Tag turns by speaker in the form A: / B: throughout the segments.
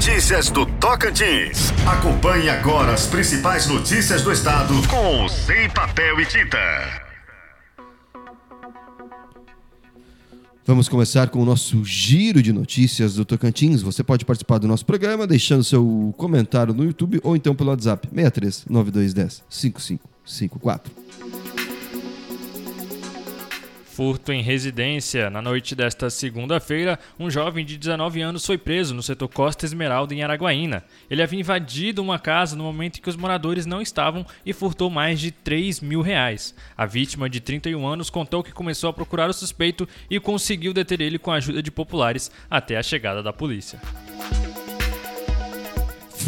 A: Notícias do Tocantins. Acompanhe agora as principais notícias do estado com Sem Papel e Tinta.
B: Vamos começar com o nosso giro de notícias do Tocantins. Você pode participar do nosso programa deixando seu comentário no YouTube ou então pelo WhatsApp 63 9210 5554.
C: Furto em residência. Na noite desta segunda-feira, um jovem de 19 anos foi preso no setor Costa Esmeralda, em Araguaína. Ele havia invadido uma casa no momento em que os moradores não estavam e furtou mais de 3 mil reais. A vítima, de 31 anos, contou que começou a procurar o suspeito e conseguiu deter ele com a ajuda de populares até a chegada da polícia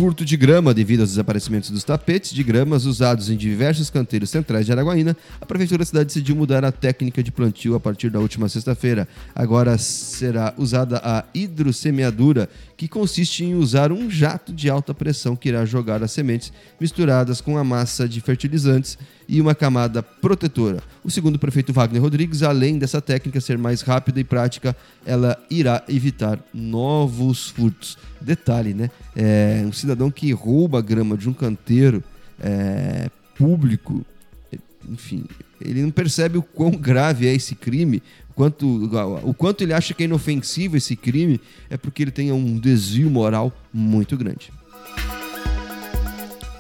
B: furto de grama devido aos desaparecimentos dos tapetes de gramas usados em diversos canteiros centrais de Araguaína, a Prefeitura da cidade decidiu mudar a técnica de plantio a partir da última sexta-feira. Agora será usada a hidrosemeadura, que consiste em usar um jato de alta pressão que irá jogar as sementes misturadas com a massa de fertilizantes e uma camada protetora. O segundo prefeito Wagner Rodrigues, além dessa técnica ser mais rápida e prática, ela irá evitar novos furtos. Detalhe, né? É, um cidadão que rouba a grama de um canteiro é, público, enfim, ele não percebe o quão grave é esse crime, quanto, o quanto ele acha que é inofensivo esse crime, é porque ele tem um desvio moral muito grande.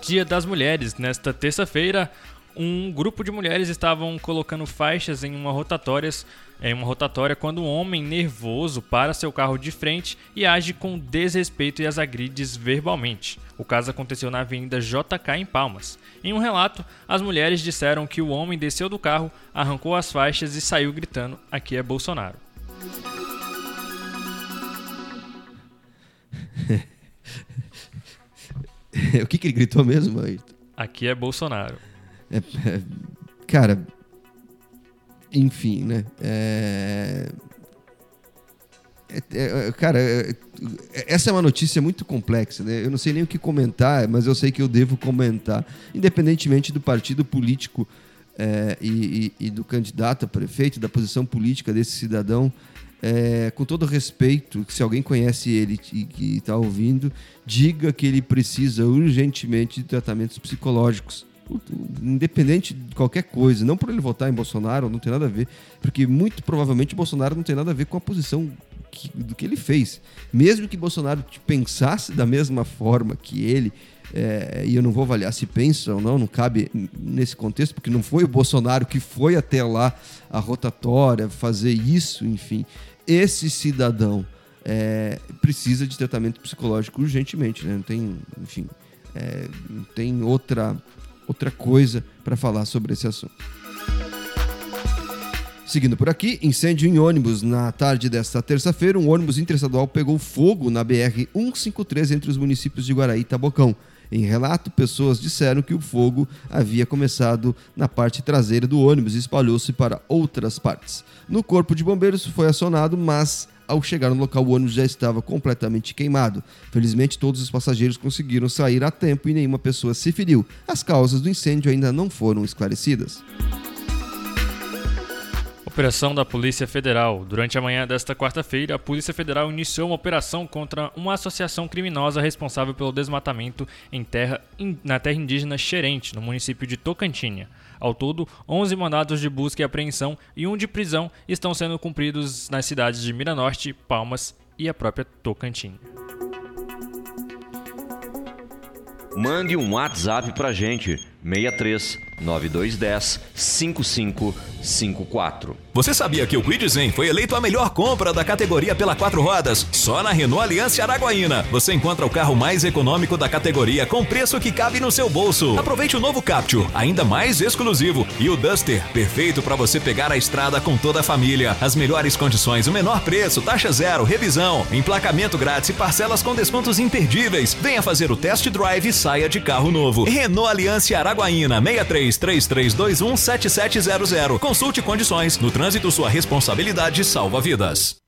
C: Dia das Mulheres. Nesta terça-feira, um grupo de mulheres estavam colocando faixas em uma rotatórias em uma rotatória quando um homem nervoso para seu carro de frente e age com desrespeito e as agride verbalmente. O caso aconteceu na Avenida JK em Palmas. Em um relato, as mulheres disseram que o homem desceu do carro, arrancou as faixas e saiu gritando: "Aqui é Bolsonaro".
B: o que, que ele gritou mesmo, Ayrton?
C: Aqui é Bolsonaro.
B: É, é, cara, enfim, né? É... É, é, cara, essa é uma notícia muito complexa, né? Eu não sei nem o que comentar, mas eu sei que eu devo comentar, independentemente do partido político e, e, e, do candidato a prefeito, da posição política desse cidadão. É, com todo respeito, se alguém conhece ele e que está ouvindo, diga que ele precisa urgentemente de tratamentos psicológicos independente de qualquer coisa, não por ele votar em Bolsonaro, não tem nada a ver, porque muito provavelmente Bolsonaro não tem nada a ver com a posição que, do que ele fez. Mesmo que Bolsonaro pensasse da mesma forma que ele, é, e eu não vou avaliar se pensa ou não, não cabe nesse contexto, porque não foi o Bolsonaro que foi até lá a rotatória fazer isso, enfim. Esse cidadão é, precisa de tratamento psicológico urgentemente, né? Não tem, enfim, é, não tem outra outra coisa para falar sobre esse assunto. Seguindo por aqui, incêndio em ônibus. Na tarde desta terça-feira, um ônibus interestadual pegou fogo na BR-153 entre os municípios de Guaraí e Tabocão. Em relato, pessoas disseram que o fogo havia começado na parte traseira do ônibus e espalhou-se para outras partes. No corpo de bombeiros foi acionado, mas ao chegar no local, o ônibus já estava completamente queimado. Felizmente, todos os passageiros conseguiram sair a tempo e nenhuma pessoa se feriu. As causas do incêndio ainda não foram esclarecidas.
C: Operação da Polícia Federal. Durante a manhã desta quarta-feira, a Polícia Federal iniciou uma operação contra uma associação criminosa responsável pelo desmatamento em terra, na terra indígena Xerente, no município de Tocantinha. Ao todo, 11 mandados de busca e apreensão e um de prisão estão sendo cumpridos nas cidades de Miranorte, Palmas e a própria Tocantins.
D: Mande um WhatsApp pra gente, 63 9210 5554.
E: Você sabia que o Quid Zen foi eleito a melhor compra da categoria pela quatro rodas? Só na Renault Aliança Araguaína. Você encontra o carro mais econômico da categoria com preço que cabe no seu bolso. Aproveite o novo Capture, ainda mais exclusivo, e o Duster, perfeito para você pegar a estrada com toda a família. As melhores condições, o menor preço, taxa zero, revisão, emplacamento grátis e parcelas com descontos imperdíveis. Venha fazer o test drive e saia de carro novo. Renault Aliança Araguaína 633321 7700. Consulte condições no trânsito, sua responsabilidade salva vidas.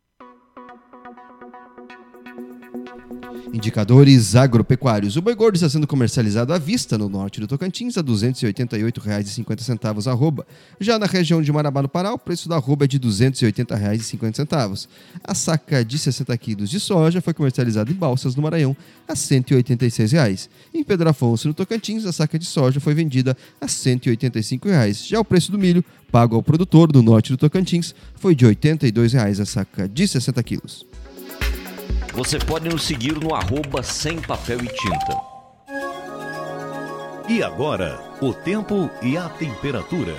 B: Indicadores agropecuários. O boi gordo está sendo comercializado à vista no norte do Tocantins a R$ 288,50 arroba. Já na região de Marabá, no Pará, o preço da arroba é de R$ 280,50. A saca de 60 quilos de soja foi comercializada em Balsas, no Maranhão, a 186 reais. Em Pedro Afonso, no Tocantins, a saca de soja foi vendida a 185 reais. Já o preço do milho, pago ao produtor do norte do Tocantins, foi de 82 reais a saca de 60 quilos.
D: Você pode nos seguir no arroba sem papel e tinta.
A: E agora, o tempo e a temperatura.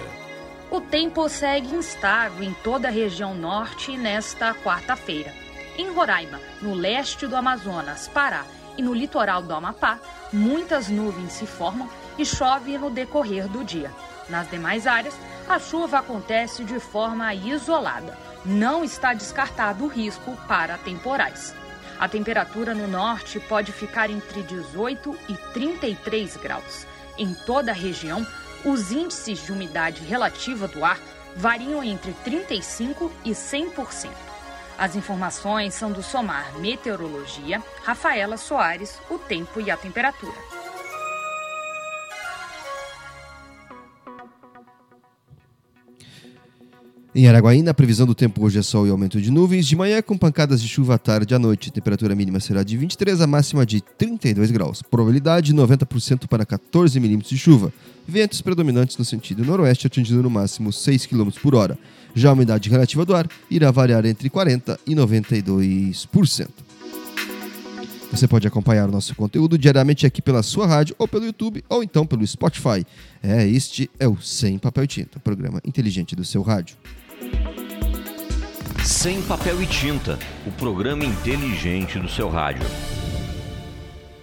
F: O tempo segue instável em toda a região norte nesta quarta-feira. Em Roraima, no leste do Amazonas, Pará e no litoral do Amapá, muitas nuvens se formam e chove no decorrer do dia. Nas demais áreas, a chuva acontece de forma isolada. Não está descartado o risco para temporais. A temperatura no norte pode ficar entre 18 e 33 graus. Em toda a região, os índices de umidade relativa do ar variam entre 35 e 100%. As informações são do Somar Meteorologia, Rafaela Soares, o tempo e a temperatura.
B: Em Araguaína, a previsão do tempo hoje é sol e aumento de nuvens. De manhã, com pancadas de chuva à tarde e à noite. Temperatura mínima será de 23, a máxima de 32 graus. Probabilidade 90% para 14 milímetros de chuva. Ventos predominantes no sentido noroeste, atingindo no máximo 6 km por hora. Já a umidade relativa do ar irá variar entre 40% e 92%. Você pode acompanhar o nosso conteúdo diariamente aqui pela sua rádio ou pelo YouTube ou então pelo Spotify. É, este é o Sem Papel Tinta, programa inteligente do seu rádio.
D: Sem papel e tinta, o programa inteligente do seu rádio.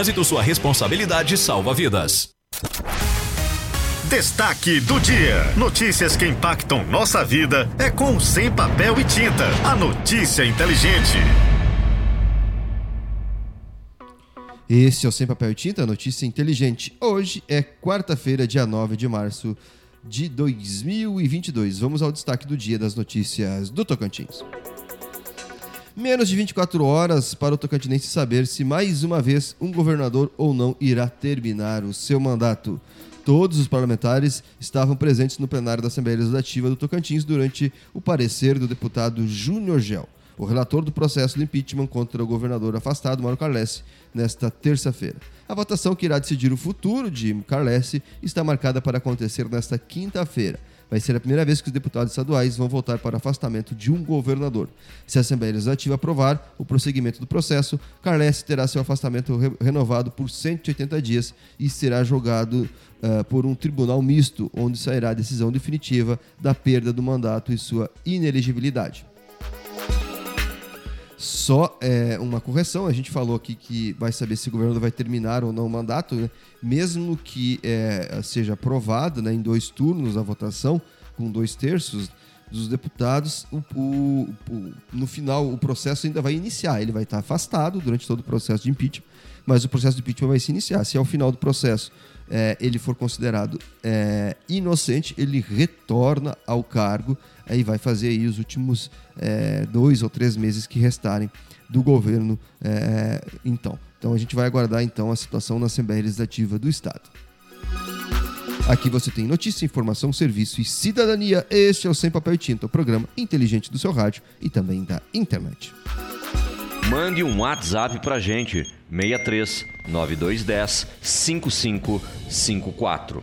E: trânsito, sua responsabilidade salva vidas.
A: Destaque do dia. Notícias que impactam nossa vida é com Sem Papel e Tinta. A notícia inteligente.
B: Esse é o Sem Papel e Tinta, notícia inteligente. Hoje é quarta-feira, dia 9 de março de 2022. Vamos ao destaque do dia das notícias do Tocantins. Menos de 24 horas para o Tocantinense saber se mais uma vez um governador ou não irá terminar o seu mandato. Todos os parlamentares estavam presentes no plenário da Assembleia Legislativa do Tocantins durante o parecer do deputado Júnior Gel, o relator do processo de impeachment contra o governador afastado, Mauro Carlesse, nesta terça-feira. A votação que irá decidir o futuro de Carlesse está marcada para acontecer nesta quinta-feira vai ser a primeira vez que os deputados estaduais vão votar para afastamento de um governador. Se a Assembleia Legislativa aprovar o prosseguimento do processo, Carles terá seu afastamento re renovado por 180 dias e será julgado uh, por um tribunal misto, onde sairá a decisão definitiva da perda do mandato e sua inelegibilidade. Só é, uma correção, a gente falou aqui que vai saber se o governador vai terminar ou não o mandato, né? mesmo que é, seja aprovado né, em dois turnos a votação, com dois terços dos deputados, o, o, o, no final o processo ainda vai iniciar, ele vai estar afastado durante todo o processo de impeachment, mas o processo de impeachment vai se iniciar. Se ao final do processo é, ele for considerado é, inocente, ele retorna ao cargo aí vai fazer aí os últimos é, dois ou três meses que restarem do governo então. Então a gente vai aguardar então a situação na Assembleia Legislativa do Estado. Aqui você tem notícia, informação, serviço e cidadania. Este é o Sem Papel e Tinta, o programa inteligente do seu rádio e também da internet.
D: Mande um WhatsApp pra gente, 63 9210 5554.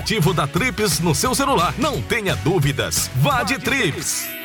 G: aplicativo da Trips no seu celular. Não tenha dúvidas. Vá de Trips.